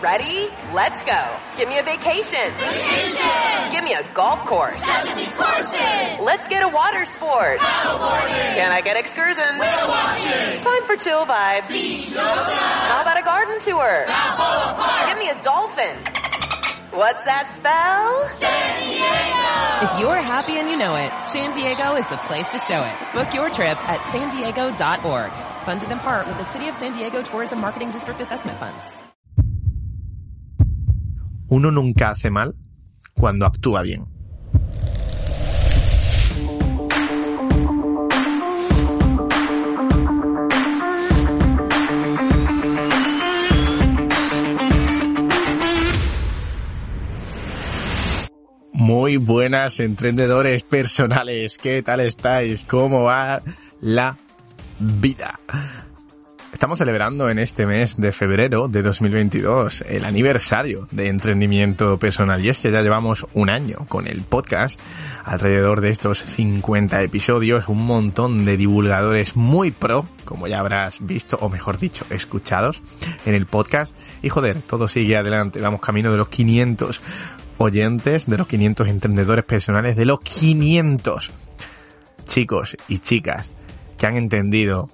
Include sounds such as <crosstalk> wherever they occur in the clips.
Ready? Let's go. Give me a vacation. Vacation! Give me a golf course. 70 courses! Let's get a water sport. Paddleboarding! Can I get excursions? Whale watching! Time for chill vibes. Beach yoga! How about a garden tour? Balboa Park! Give me a dolphin. What's that spell? San Diego! If you're happy and you know it, San Diego is the place to show it. Book your trip at san diego.org. Funded in part with the City of San Diego Tourism Marketing District Assessment Funds. Uno nunca hace mal cuando actúa bien. Muy buenas emprendedores personales, ¿qué tal estáis? ¿Cómo va la vida? Estamos celebrando en este mes de febrero de 2022 el aniversario de emprendimiento personal y es que ya llevamos un año con el podcast, alrededor de estos 50 episodios, un montón de divulgadores muy pro, como ya habrás visto o mejor dicho, escuchados en el podcast. Y joder, todo sigue adelante, vamos camino de los 500 oyentes, de los 500 emprendedores personales, de los 500 chicos y chicas que han entendido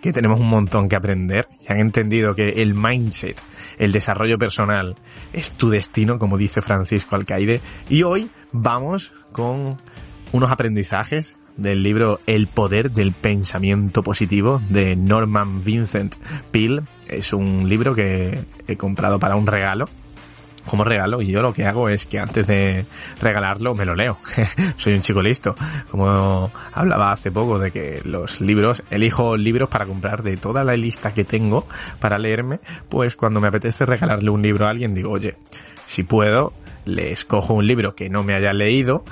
que tenemos un montón que aprender y han entendido que el mindset, el desarrollo personal es tu destino, como dice Francisco Alcaide. Y hoy vamos con unos aprendizajes del libro El poder del pensamiento positivo de Norman Vincent Peale. Es un libro que he comprado para un regalo como regalo y yo lo que hago es que antes de regalarlo me lo leo. <laughs> Soy un chico listo. Como hablaba hace poco de que los libros, elijo libros para comprar de toda la lista que tengo para leerme, pues cuando me apetece regalarle un libro a alguien digo, oye, si puedo, le escojo un libro que no me haya leído,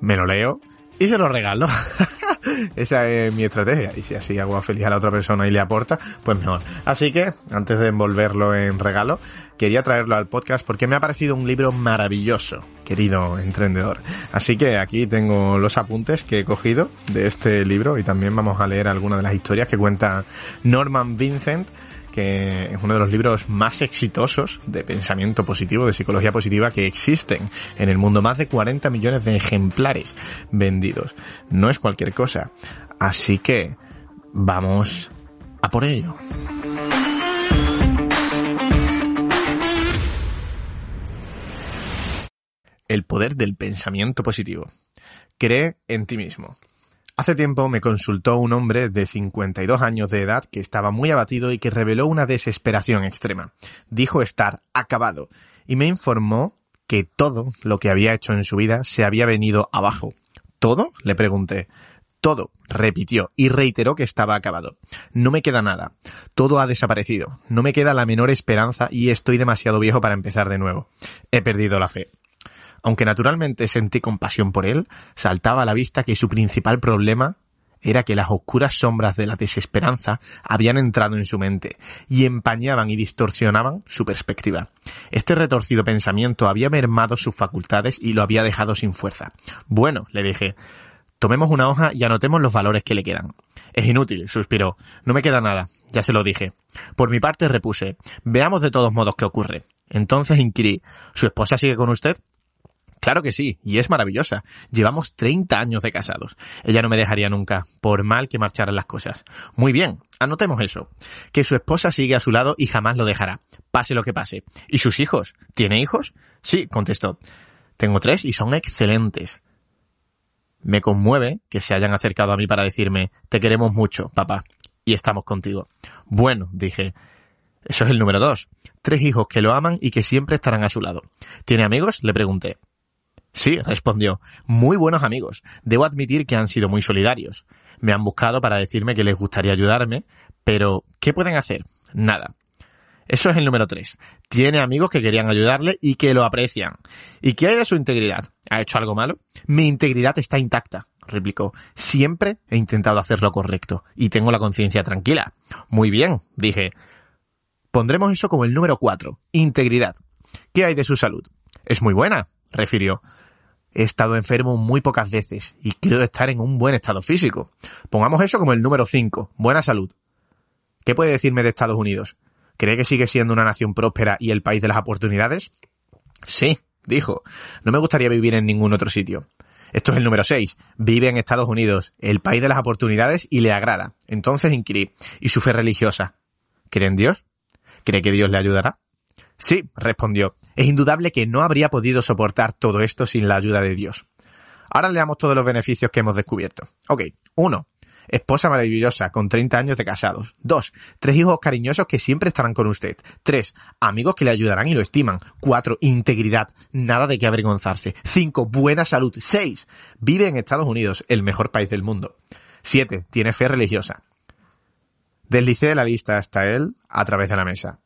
me lo leo y se lo regalo. <laughs> <laughs> Esa es mi estrategia. Y si así hago feliz a la otra persona y le aporta, pues mejor. Así que, antes de envolverlo en regalo, quería traerlo al podcast porque me ha parecido un libro maravilloso, querido emprendedor. Así que aquí tengo los apuntes que he cogido de este libro y también vamos a leer algunas de las historias que cuenta Norman Vincent que es uno de los libros más exitosos de pensamiento positivo, de psicología positiva que existen en el mundo. Más de 40 millones de ejemplares vendidos. No es cualquier cosa. Así que vamos a por ello. El poder del pensamiento positivo. Cree en ti mismo. Hace tiempo me consultó un hombre de 52 años de edad que estaba muy abatido y que reveló una desesperación extrema. Dijo estar acabado y me informó que todo lo que había hecho en su vida se había venido abajo. ¿Todo? le pregunté. Todo, repitió y reiteró que estaba acabado. No me queda nada. Todo ha desaparecido. No me queda la menor esperanza y estoy demasiado viejo para empezar de nuevo. He perdido la fe. Aunque naturalmente sentí compasión por él, saltaba a la vista que su principal problema era que las oscuras sombras de la desesperanza habían entrado en su mente y empañaban y distorsionaban su perspectiva. Este retorcido pensamiento había mermado sus facultades y lo había dejado sin fuerza. Bueno, le dije, tomemos una hoja y anotemos los valores que le quedan. Es inútil, suspiró. No me queda nada, ya se lo dije. Por mi parte repuse, veamos de todos modos qué ocurre. Entonces inquirí, ¿su esposa sigue con usted? Claro que sí, y es maravillosa. Llevamos 30 años de casados. Ella no me dejaría nunca, por mal que marcharan las cosas. Muy bien, anotemos eso. Que su esposa sigue a su lado y jamás lo dejará, pase lo que pase. ¿Y sus hijos? ¿Tiene hijos? Sí, contestó. Tengo tres y son excelentes. Me conmueve que se hayan acercado a mí para decirme, te queremos mucho, papá, y estamos contigo. Bueno, dije, eso es el número dos. Tres hijos que lo aman y que siempre estarán a su lado. ¿Tiene amigos? Le pregunté. Sí, respondió. Muy buenos amigos. Debo admitir que han sido muy solidarios. Me han buscado para decirme que les gustaría ayudarme, pero ¿qué pueden hacer? Nada. Eso es el número tres. Tiene amigos que querían ayudarle y que lo aprecian. ¿Y qué hay de su integridad? ¿Ha hecho algo malo? Mi integridad está intacta, replicó. Siempre he intentado hacer lo correcto y tengo la conciencia tranquila. Muy bien, dije. Pondremos eso como el número cuatro. Integridad. ¿Qué hay de su salud? Es muy buena, refirió. He estado enfermo muy pocas veces y creo estar en un buen estado físico. Pongamos eso como el número 5, buena salud. ¿Qué puede decirme de Estados Unidos? ¿Cree que sigue siendo una nación próspera y el país de las oportunidades? Sí, dijo. No me gustaría vivir en ningún otro sitio. Esto es el número 6. Vive en Estados Unidos, el país de las oportunidades y le agrada. Entonces inquirí. ¿Y su fe religiosa? ¿Cree en Dios? ¿Cree que Dios le ayudará? Sí, respondió. Es indudable que no habría podido soportar todo esto sin la ayuda de Dios. Ahora leamos todos los beneficios que hemos descubierto. Ok, 1. Esposa maravillosa, con 30 años de casados. 2. Tres hijos cariñosos que siempre estarán con usted. 3. Amigos que le ayudarán y lo estiman. 4. Integridad. Nada de qué avergonzarse. 5. Buena salud. 6. Vive en Estados Unidos, el mejor país del mundo. 7. Tiene fe religiosa. Deslicé la lista hasta él a través de la mesa.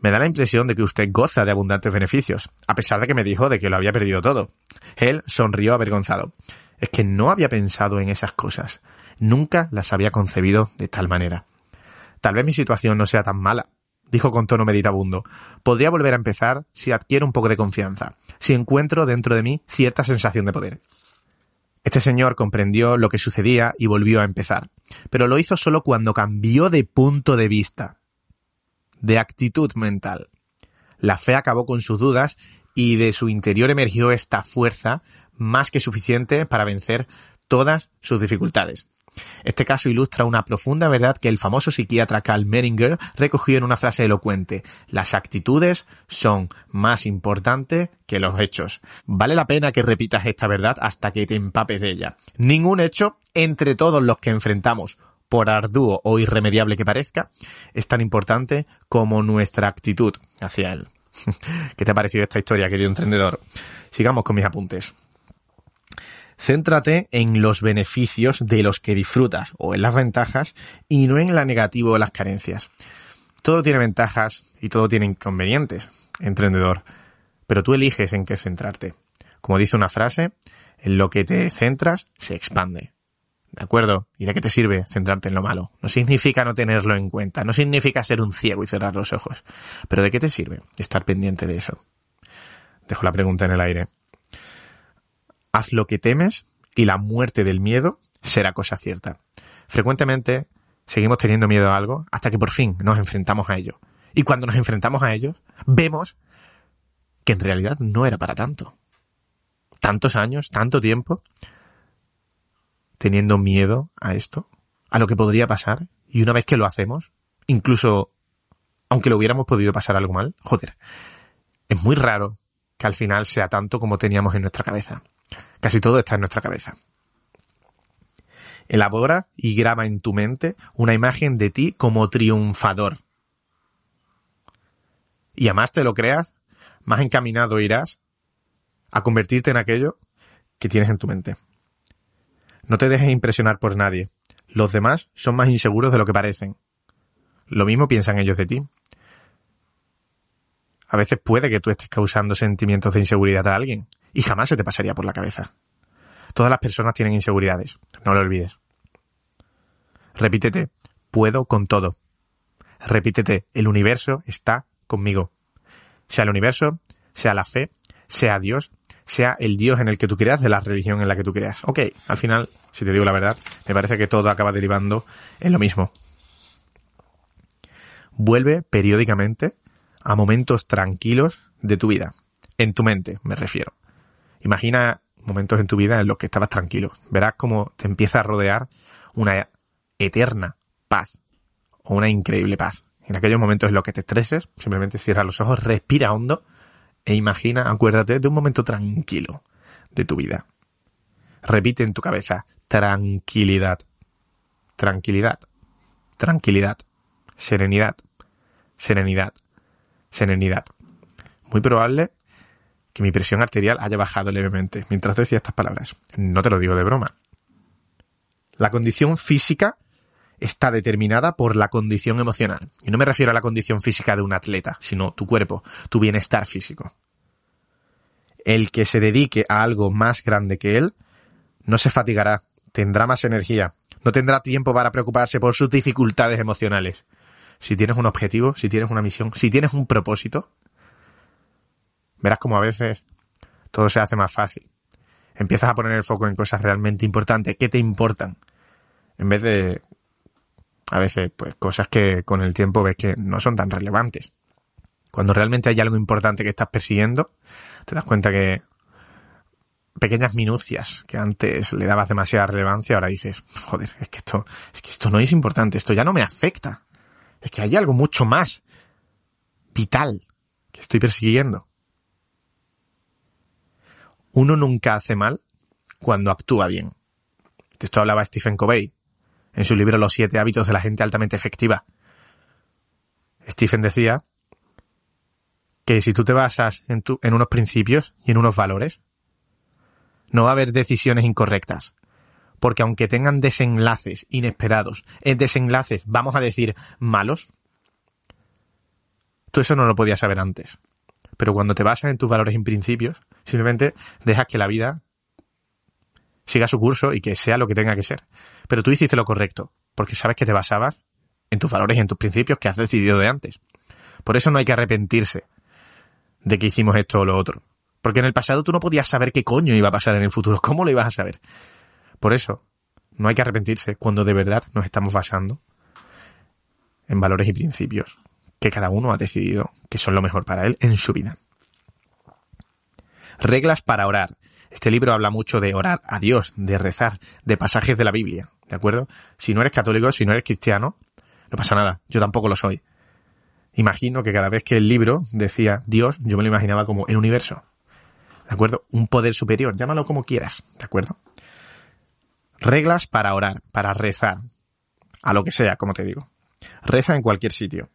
Me da la impresión de que usted goza de abundantes beneficios, a pesar de que me dijo de que lo había perdido todo. Él sonrió avergonzado. Es que no había pensado en esas cosas. Nunca las había concebido de tal manera. Tal vez mi situación no sea tan mala, dijo con tono meditabundo. Podría volver a empezar si adquiero un poco de confianza, si encuentro dentro de mí cierta sensación de poder. Este señor comprendió lo que sucedía y volvió a empezar, pero lo hizo solo cuando cambió de punto de vista, de actitud mental. La fe acabó con sus dudas y de su interior emergió esta fuerza más que suficiente para vencer todas sus dificultades. Este caso ilustra una profunda verdad que el famoso psiquiatra Carl Meringer recogió en una frase elocuente. Las actitudes son más importantes que los hechos. Vale la pena que repitas esta verdad hasta que te empapes de ella. Ningún hecho entre todos los que enfrentamos por arduo o irremediable que parezca, es tan importante como nuestra actitud hacia él. <laughs> ¿Qué te ha parecido esta historia, querido emprendedor? Sigamos con mis apuntes. Céntrate en los beneficios de los que disfrutas o en las ventajas y no en la negativa o las carencias. Todo tiene ventajas y todo tiene inconvenientes, emprendedor, pero tú eliges en qué centrarte. Como dice una frase, en lo que te centras se expande. ¿De acuerdo? ¿Y de qué te sirve centrarte en lo malo? No significa no tenerlo en cuenta, no significa ser un ciego y cerrar los ojos. Pero ¿de qué te sirve estar pendiente de eso? Dejo la pregunta en el aire. Haz lo que temes y la muerte del miedo será cosa cierta. Frecuentemente seguimos teniendo miedo a algo hasta que por fin nos enfrentamos a ello. Y cuando nos enfrentamos a ello, vemos que en realidad no era para tanto. Tantos años, tanto tiempo, teniendo miedo a esto, a lo que podría pasar, y una vez que lo hacemos, incluso aunque lo hubiéramos podido pasar algo mal, joder, es muy raro que al final sea tanto como teníamos en nuestra cabeza. Casi todo está en nuestra cabeza. Elabora y graba en tu mente una imagen de ti como triunfador. Y a más te lo creas, más encaminado irás a convertirte en aquello que tienes en tu mente. No te dejes impresionar por nadie. Los demás son más inseguros de lo que parecen. Lo mismo piensan ellos de ti. A veces puede que tú estés causando sentimientos de inseguridad a alguien y jamás se te pasaría por la cabeza. Todas las personas tienen inseguridades, no lo olvides. Repítete, puedo con todo. Repítete, el universo está conmigo. Sea el universo, sea la fe, sea Dios, sea el Dios en el que tú creas, de la religión en la que tú creas. Ok, al final, si te digo la verdad, me parece que todo acaba derivando en lo mismo. Vuelve periódicamente a momentos tranquilos de tu vida. En tu mente, me refiero. Imagina momentos en tu vida en los que estabas tranquilo. Verás cómo te empieza a rodear una eterna paz o una increíble paz. En aquellos momentos en los que te estreses, simplemente cierra los ojos, respira hondo e imagina, acuérdate de un momento tranquilo de tu vida. Repite en tu cabeza, tranquilidad, tranquilidad, tranquilidad, serenidad, serenidad, serenidad. Muy probable que mi presión arterial haya bajado levemente mientras decía estas palabras. No te lo digo de broma. La condición física está determinada por la condición emocional. Y no me refiero a la condición física de un atleta, sino tu cuerpo, tu bienestar físico. El que se dedique a algo más grande que él no se fatigará, tendrá más energía, no tendrá tiempo para preocuparse por sus dificultades emocionales. Si tienes un objetivo, si tienes una misión, si tienes un propósito, verás como a veces todo se hace más fácil. Empiezas a poner el foco en cosas realmente importantes, que te importan, en vez de A veces, pues, cosas que con el tiempo ves que no son tan relevantes. Cuando realmente hay algo importante que estás persiguiendo, te das cuenta que pequeñas minucias que antes le dabas demasiada relevancia, ahora dices, joder, es que esto, es que esto no es importante, esto ya no me afecta. Es que hay algo mucho más vital que estoy persiguiendo. Uno nunca hace mal cuando actúa bien. De esto hablaba Stephen Covey en su libro Los siete hábitos de la gente altamente efectiva. Stephen decía que si tú te basas en, tu, en unos principios y en unos valores, no va a haber decisiones incorrectas. Porque aunque tengan desenlaces inesperados, en desenlaces, vamos a decir, malos, tú eso no lo podías saber antes. Pero cuando te basas en tus valores y principios, simplemente dejas que la vida siga su curso y que sea lo que tenga que ser. Pero tú hiciste lo correcto, porque sabes que te basabas en tus valores y en tus principios que has decidido de antes. Por eso no hay que arrepentirse de que hicimos esto o lo otro. Porque en el pasado tú no podías saber qué coño iba a pasar en el futuro. ¿Cómo lo ibas a saber? Por eso, no hay que arrepentirse cuando de verdad nos estamos basando en valores y principios que cada uno ha decidido que son lo mejor para él en su vida. Reglas para orar. Este libro habla mucho de orar a Dios, de rezar, de pasajes de la Biblia, ¿de acuerdo? Si no eres católico, si no eres cristiano, no pasa nada, yo tampoco lo soy. Imagino que cada vez que el libro decía Dios, yo me lo imaginaba como el universo. ¿De acuerdo? Un poder superior, llámalo como quieras, ¿de acuerdo? Reglas para orar, para rezar, a lo que sea, como te digo. Reza en cualquier sitio.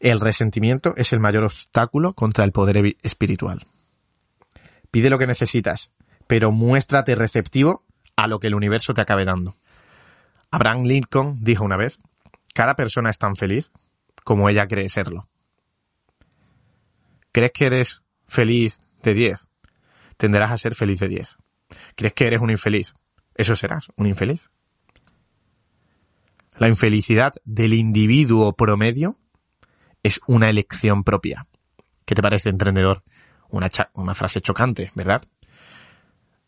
El resentimiento es el mayor obstáculo contra el poder espiritual. Pide lo que necesitas, pero muéstrate receptivo a lo que el universo te acabe dando. Abraham Lincoln dijo una vez, cada persona es tan feliz como ella cree serlo. ¿Crees que eres feliz de 10? Tenderás a ser feliz de 10. ¿Crees que eres un infeliz? Eso serás, un infeliz. La infelicidad del individuo promedio es una elección propia. ¿Qué te parece, emprendedor? Una, una frase chocante, ¿verdad?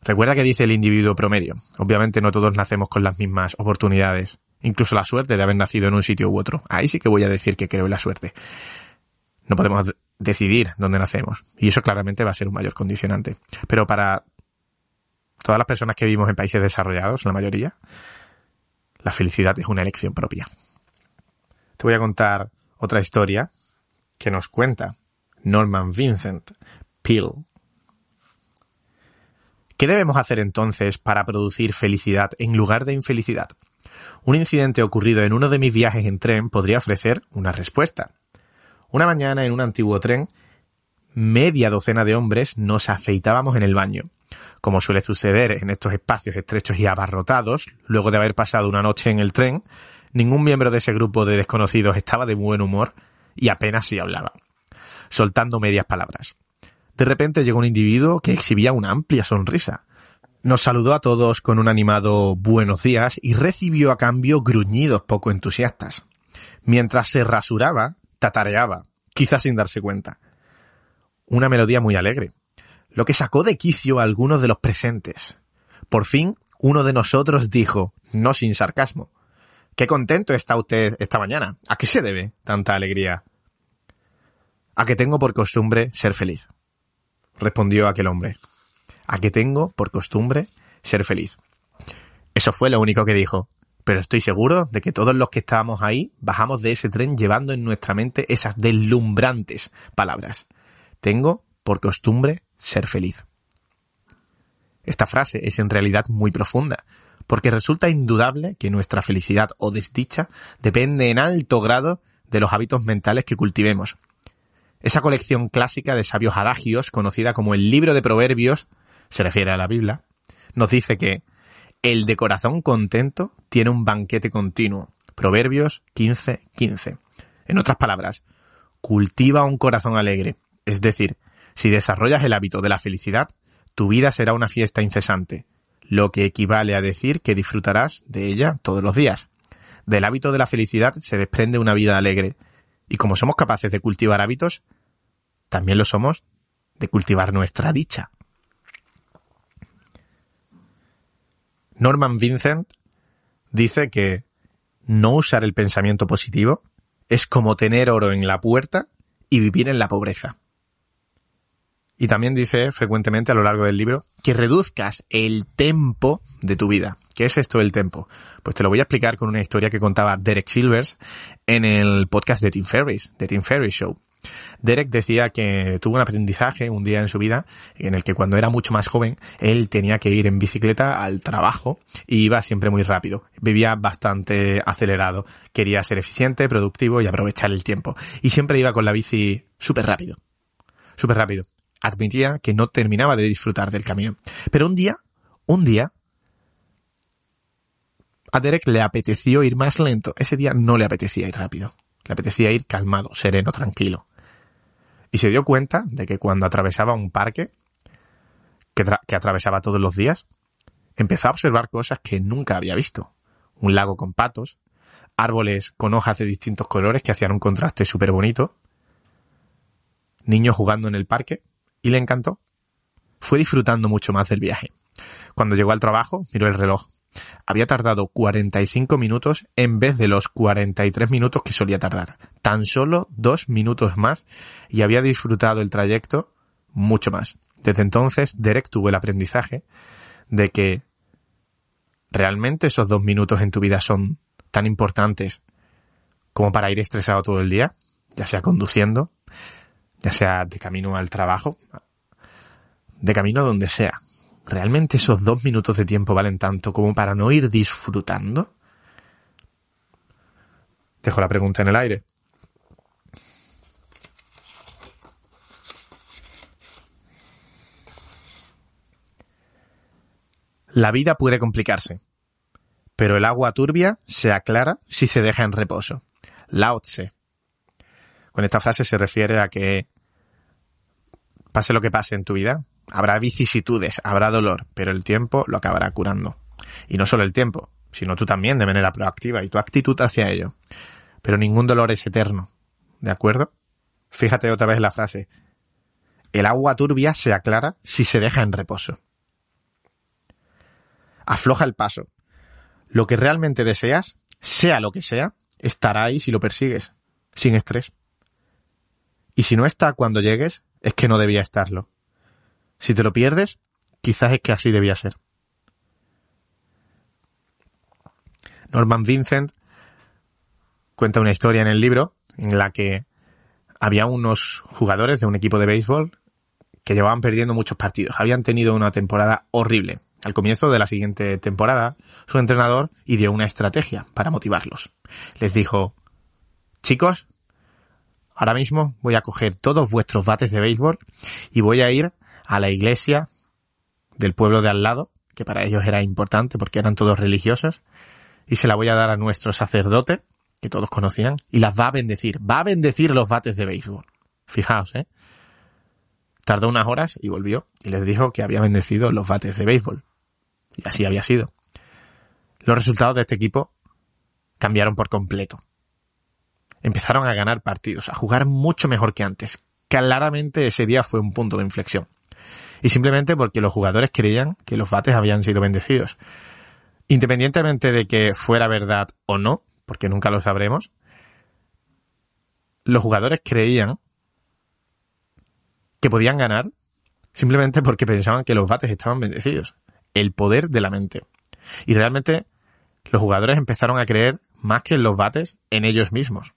Recuerda que dice el individuo promedio. Obviamente no todos nacemos con las mismas oportunidades incluso la suerte de haber nacido en un sitio u otro. Ahí sí que voy a decir que creo en la suerte. No podemos decidir dónde nacemos. Y eso claramente va a ser un mayor condicionante. Pero para todas las personas que vivimos en países desarrollados, la mayoría, la felicidad es una elección propia. Te voy a contar otra historia que nos cuenta Norman Vincent ¿Qué debemos hacer entonces para producir felicidad en lugar de infelicidad? Un incidente ocurrido en uno de mis viajes en tren podría ofrecer una respuesta. Una mañana en un antiguo tren, media docena de hombres nos afeitábamos en el baño. Como suele suceder en estos espacios estrechos y abarrotados, luego de haber pasado una noche en el tren, ningún miembro de ese grupo de desconocidos estaba de buen humor y apenas si hablaba, soltando medias palabras. De repente llegó un individuo que exhibía una amplia sonrisa. Nos saludó a todos con un animado buenos días y recibió a cambio gruñidos poco entusiastas. Mientras se rasuraba, tatareaba, quizás sin darse cuenta. Una melodía muy alegre, lo que sacó de quicio a algunos de los presentes. Por fin, uno de nosotros dijo, no sin sarcasmo, Qué contento está usted esta mañana. ¿A qué se debe tanta alegría? A que tengo por costumbre ser feliz, respondió aquel hombre a que tengo por costumbre ser feliz. Eso fue lo único que dijo. Pero estoy seguro de que todos los que estábamos ahí bajamos de ese tren llevando en nuestra mente esas deslumbrantes palabras. Tengo por costumbre ser feliz. Esta frase es en realidad muy profunda, porque resulta indudable que nuestra felicidad o desdicha depende en alto grado de los hábitos mentales que cultivemos. Esa colección clásica de sabios adagios, conocida como el libro de proverbios, se refiere a la Biblia, nos dice que el de corazón contento tiene un banquete continuo. Proverbios 15, 15. En otras palabras, cultiva un corazón alegre. Es decir, si desarrollas el hábito de la felicidad, tu vida será una fiesta incesante, lo que equivale a decir que disfrutarás de ella todos los días. Del hábito de la felicidad se desprende una vida alegre, y como somos capaces de cultivar hábitos, también lo somos de cultivar nuestra dicha. Norman Vincent dice que no usar el pensamiento positivo es como tener oro en la puerta y vivir en la pobreza. Y también dice frecuentemente a lo largo del libro que reduzcas el tempo de tu vida. ¿Qué es esto del tempo? Pues te lo voy a explicar con una historia que contaba Derek Silvers en el podcast de Tim Ferriss, de Tim Ferriss Show. Derek decía que tuvo un aprendizaje un día en su vida en el que cuando era mucho más joven él tenía que ir en bicicleta al trabajo y iba siempre muy rápido. Vivía bastante acelerado. Quería ser eficiente, productivo y aprovechar el tiempo. Y siempre iba con la bici súper rápido. Súper rápido. Admitía que no terminaba de disfrutar del camino. Pero un día, un día, a Derek le apeteció ir más lento. Ese día no le apetecía ir rápido. Le apetecía ir calmado, sereno, tranquilo. Y se dio cuenta de que cuando atravesaba un parque, que, atravesaba todos los días, empezó a observar cosas que nunca había visto. Un lago con patos, árboles con hojas de distintos colores que hacían un contraste súper bonito, niños jugando en el parque, y le encantó. Fue disfrutando mucho más del viaje. Cuando llegó al trabajo, miró el reloj. Había tardado 45 minutos en vez de los 43 minutos que solía tardar. Tan solo dos minutos más y había disfrutado el trayecto mucho más. Desde entonces, Derek tuvo el aprendizaje de que realmente esos dos minutos en tu vida son tan importantes como para ir estresado todo el día, ya sea conduciendo, ya sea de camino al trabajo, de camino a donde sea. ¿Realmente esos dos minutos de tiempo valen tanto como para no ir disfrutando? Dejo la pregunta en el aire. La vida puede complicarse, pero el agua turbia se aclara si se deja en reposo. Lao Tse. Con esta frase se refiere a que pase lo que pase en tu vida, habrá vicisitudes, habrá dolor, pero el tiempo lo acabará curando. Y no solo el tiempo, sino tú también de manera proactiva y tu actitud hacia ello. Pero ningún dolor es eterno. ¿De acuerdo? Fíjate otra vez la frase. El agua turbia se aclara si se deja en reposo. Afloja el paso. Lo que realmente deseas, sea lo que sea, estará ahí si lo persigues, sin estrés. Y si no está cuando llegues, es que no debía estarlo. Si te lo pierdes, quizás es que así debía ser. Norman Vincent cuenta una historia en el libro en la que había unos jugadores de un equipo de béisbol que llevaban perdiendo muchos partidos. Habían tenido una temporada horrible. Al comienzo de la siguiente temporada, su entrenador ideó una estrategia para motivarlos. Les dijo, chicos, ahora mismo voy a coger todos vuestros bates de béisbol y voy a ir a la iglesia del pueblo de al lado, que para ellos era importante porque eran todos religiosos, y se la voy a dar a nuestro sacerdote, que todos conocían, y las va a bendecir. Va a bendecir los bates de béisbol. Fijaos, ¿eh? Tardó unas horas y volvió y les dijo que había bendecido los bates de béisbol. Y así había sido. Los resultados de este equipo cambiaron por completo. Empezaron a ganar partidos, a jugar mucho mejor que antes. Claramente ese día fue un punto de inflexión. Y simplemente porque los jugadores creían que los bates habían sido bendecidos. Independientemente de que fuera verdad o no, porque nunca lo sabremos, los jugadores creían que podían ganar simplemente porque pensaban que los bates estaban bendecidos. El poder de la mente. Y realmente los jugadores empezaron a creer más que en los bates en ellos mismos.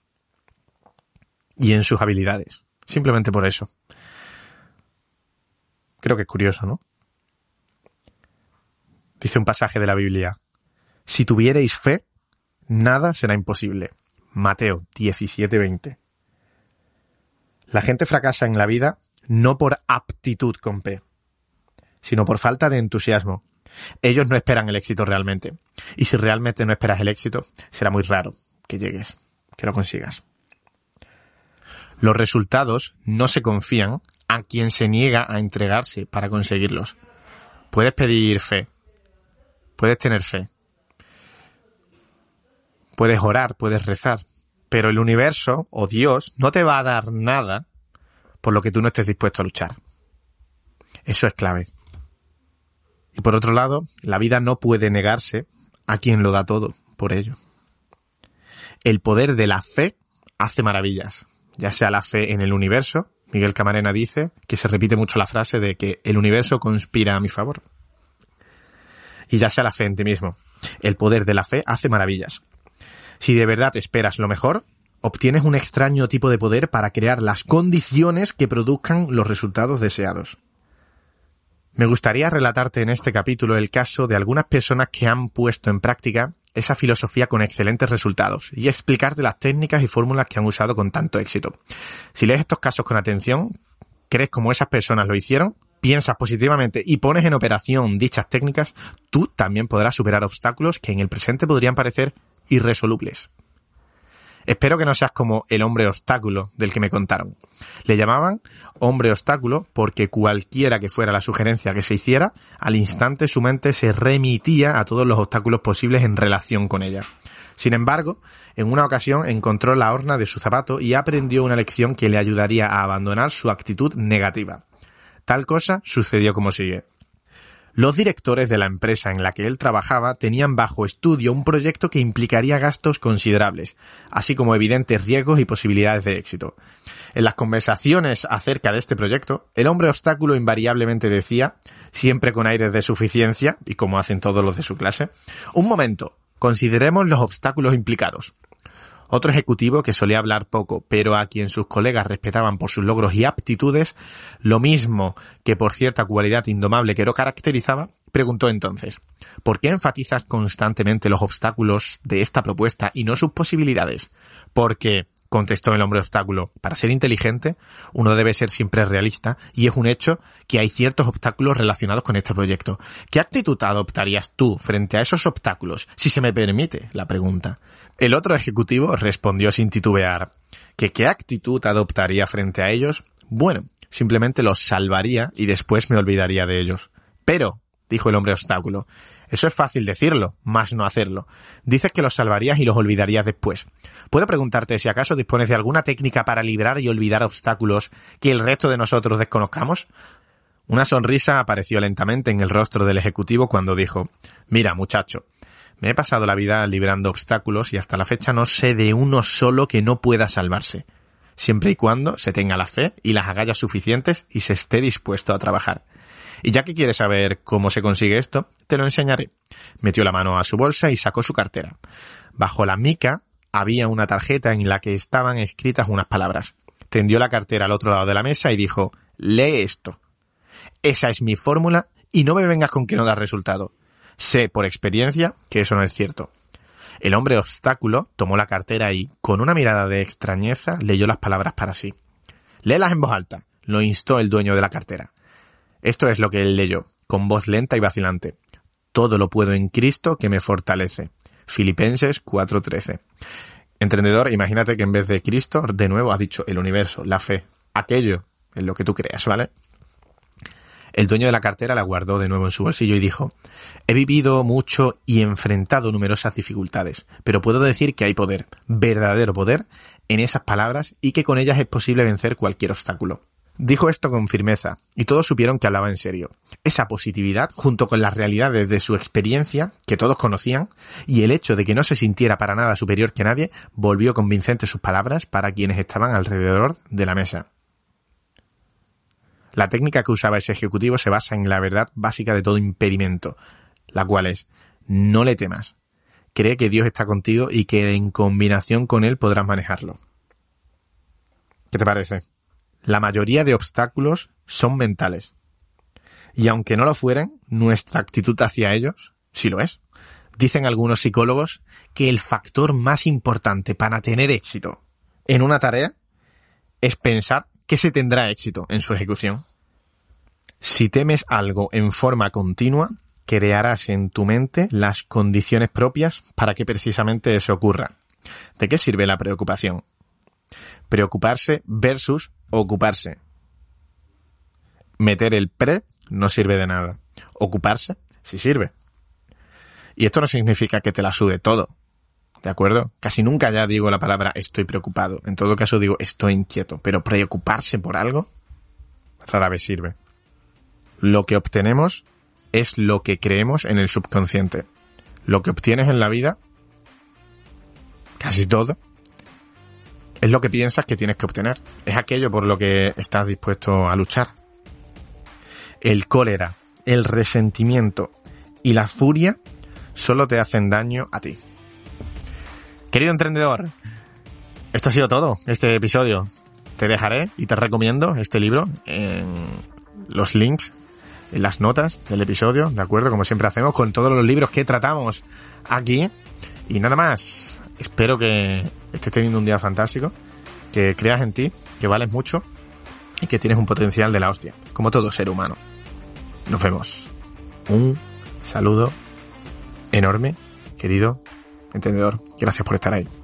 Y en sus habilidades. Simplemente por eso. Creo que es curioso, ¿no? Dice un pasaje de la Biblia. Si tuvierais fe, nada será imposible. Mateo 17:20. La gente fracasa en la vida no por aptitud con P, sino por falta de entusiasmo. Ellos no esperan el éxito realmente. Y si realmente no esperas el éxito, será muy raro que llegues, que lo consigas. Los resultados no se confían a quien se niega a entregarse para conseguirlos. Puedes pedir fe, puedes tener fe, puedes orar, puedes rezar, pero el universo o Dios no te va a dar nada por lo que tú no estés dispuesto a luchar. Eso es clave. Y por otro lado, la vida no puede negarse a quien lo da todo por ello. El poder de la fe hace maravillas, ya sea la fe en el universo, Miguel Camarena dice que se repite mucho la frase de que el universo conspira a mi favor. Y ya sea la fe en ti mismo. El poder de la fe hace maravillas. Si de verdad esperas lo mejor, obtienes un extraño tipo de poder para crear las condiciones que produzcan los resultados deseados. Me gustaría relatarte en este capítulo el caso de algunas personas que han puesto en práctica esa filosofía con excelentes resultados y explicarte las técnicas y fórmulas que han usado con tanto éxito. Si lees estos casos con atención, crees como esas personas lo hicieron, piensas positivamente y pones en operación dichas técnicas, tú también podrás superar obstáculos que en el presente podrían parecer irresolubles. Espero que no seas como el hombre obstáculo del que me contaron. Le llamaban hombre obstáculo porque cualquiera que fuera la sugerencia que se hiciera, al instante su mente se remitía a todos los obstáculos posibles en relación con ella. Sin embargo, en una ocasión encontró la horna de su zapato y aprendió una lección que le ayudaría a abandonar su actitud negativa. Tal cosa sucedió como sigue. Los directores de la empresa en la que él trabajaba tenían bajo estudio un proyecto que implicaría gastos considerables, así como evidentes riesgos y posibilidades de éxito. En las conversaciones acerca de este proyecto, el hombre obstáculo invariablemente decía, siempre con aires de suficiencia, y como hacen todos los de su clase, un momento, consideremos los obstáculos implicados. Otro ejecutivo que solía hablar poco, pero a quien sus colegas respetaban por sus logros y aptitudes, lo mismo que por cierta cualidad indomable que lo caracterizaba, preguntó entonces, ¿por qué enfatizas constantemente los obstáculos de esta propuesta y no sus posibilidades? Porque, contestó el hombre obstáculo, para ser inteligente, uno debe ser siempre realista y es un hecho que hay ciertos obstáculos relacionados con este proyecto. ¿Qué actitud adoptarías tú frente a esos obstáculos? Si se me permite la pregunta. El otro ejecutivo respondió sin titubear que qué actitud adoptaría frente a ellos. Bueno, simplemente los salvaría y después me olvidaría de ellos. Pero, dijo el hombre obstáculo, eso es fácil decirlo, más no hacerlo. Dices que los salvarías y los olvidarías después. ¿Puedo preguntarte si acaso dispones de alguna técnica para librar y olvidar obstáculos que el resto de nosotros desconozcamos? Una sonrisa apareció lentamente en el rostro del ejecutivo cuando dijo, Mira, muchacho, me he pasado la vida librando obstáculos y hasta la fecha no sé de uno solo que no pueda salvarse, siempre y cuando se tenga la fe y las agallas suficientes y se esté dispuesto a trabajar. Y ya que quieres saber cómo se consigue esto, te lo enseñaré. Metió la mano a su bolsa y sacó su cartera. Bajo la mica había una tarjeta en la que estaban escritas unas palabras. Tendió la cartera al otro lado de la mesa y dijo, lee esto. Esa es mi fórmula y no me vengas con que no da resultado. Sé por experiencia que eso no es cierto. El hombre obstáculo tomó la cartera y, con una mirada de extrañeza, leyó las palabras para sí. Léelas en voz alta, lo instó el dueño de la cartera. Esto es lo que él leyó, con voz lenta y vacilante. Todo lo puedo en Cristo que me fortalece. Filipenses 4:13. Entendedor, imagínate que en vez de Cristo, de nuevo ha dicho el universo, la fe, aquello en lo que tú creas, ¿vale? El dueño de la cartera la guardó de nuevo en su bolsillo y dijo, He vivido mucho y enfrentado numerosas dificultades, pero puedo decir que hay poder, verdadero poder, en esas palabras y que con ellas es posible vencer cualquier obstáculo. Dijo esto con firmeza, y todos supieron que hablaba en serio. Esa positividad, junto con las realidades de su experiencia, que todos conocían, y el hecho de que no se sintiera para nada superior que nadie, volvió convincentes sus palabras para quienes estaban alrededor de la mesa. La técnica que usaba ese ejecutivo se basa en la verdad básica de todo impedimento, la cual es no le temas. Cree que Dios está contigo y que en combinación con Él podrás manejarlo. ¿Qué te parece? La mayoría de obstáculos son mentales. Y aunque no lo fueren, nuestra actitud hacia ellos sí lo es. Dicen algunos psicólogos que el factor más importante para tener éxito en una tarea es pensar que se tendrá éxito en su ejecución. Si temes algo en forma continua, crearás en tu mente las condiciones propias para que precisamente eso ocurra. ¿De qué sirve la preocupación? Preocuparse versus ocuparse. Meter el pre no sirve de nada. Ocuparse sí sirve. Y esto no significa que te la sube todo. ¿De acuerdo? Casi nunca ya digo la palabra estoy preocupado. En todo caso digo estoy inquieto. Pero preocuparse por algo rara vez sirve. Lo que obtenemos es lo que creemos en el subconsciente. Lo que obtienes en la vida casi todo, es lo que piensas que tienes que obtener. Es aquello por lo que estás dispuesto a luchar. El cólera, el resentimiento y la furia solo te hacen daño a ti. Querido emprendedor, esto ha sido todo, este episodio. Te dejaré y te recomiendo este libro en los links, en las notas del episodio, ¿de acuerdo? Como siempre hacemos con todos los libros que tratamos aquí. Y nada más, espero que estés teniendo un día fantástico, que creas en ti, que vales mucho y que tienes un potencial de la hostia, como todo ser humano. Nos vemos. Un saludo enorme, querido entendedor. Gracias por estar ahí.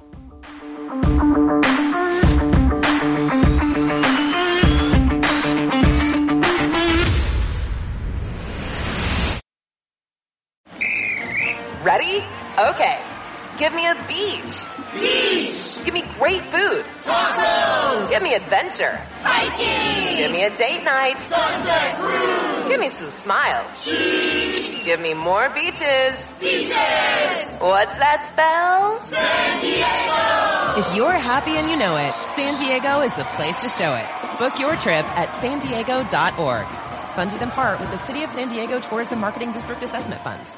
Give me a beach. Beach. Give me great food. Tacos. Give me adventure. Hiking. Give me a date night. Sunset cruise. Give me some smiles. Cheese. Give me more beaches. Beaches. What's that spell? San Diego. If you're happy and you know it, San Diego is the place to show it. Book your trip at san diego.org. Funded in part with the City of San Diego Tourism Marketing District Assessment Funds.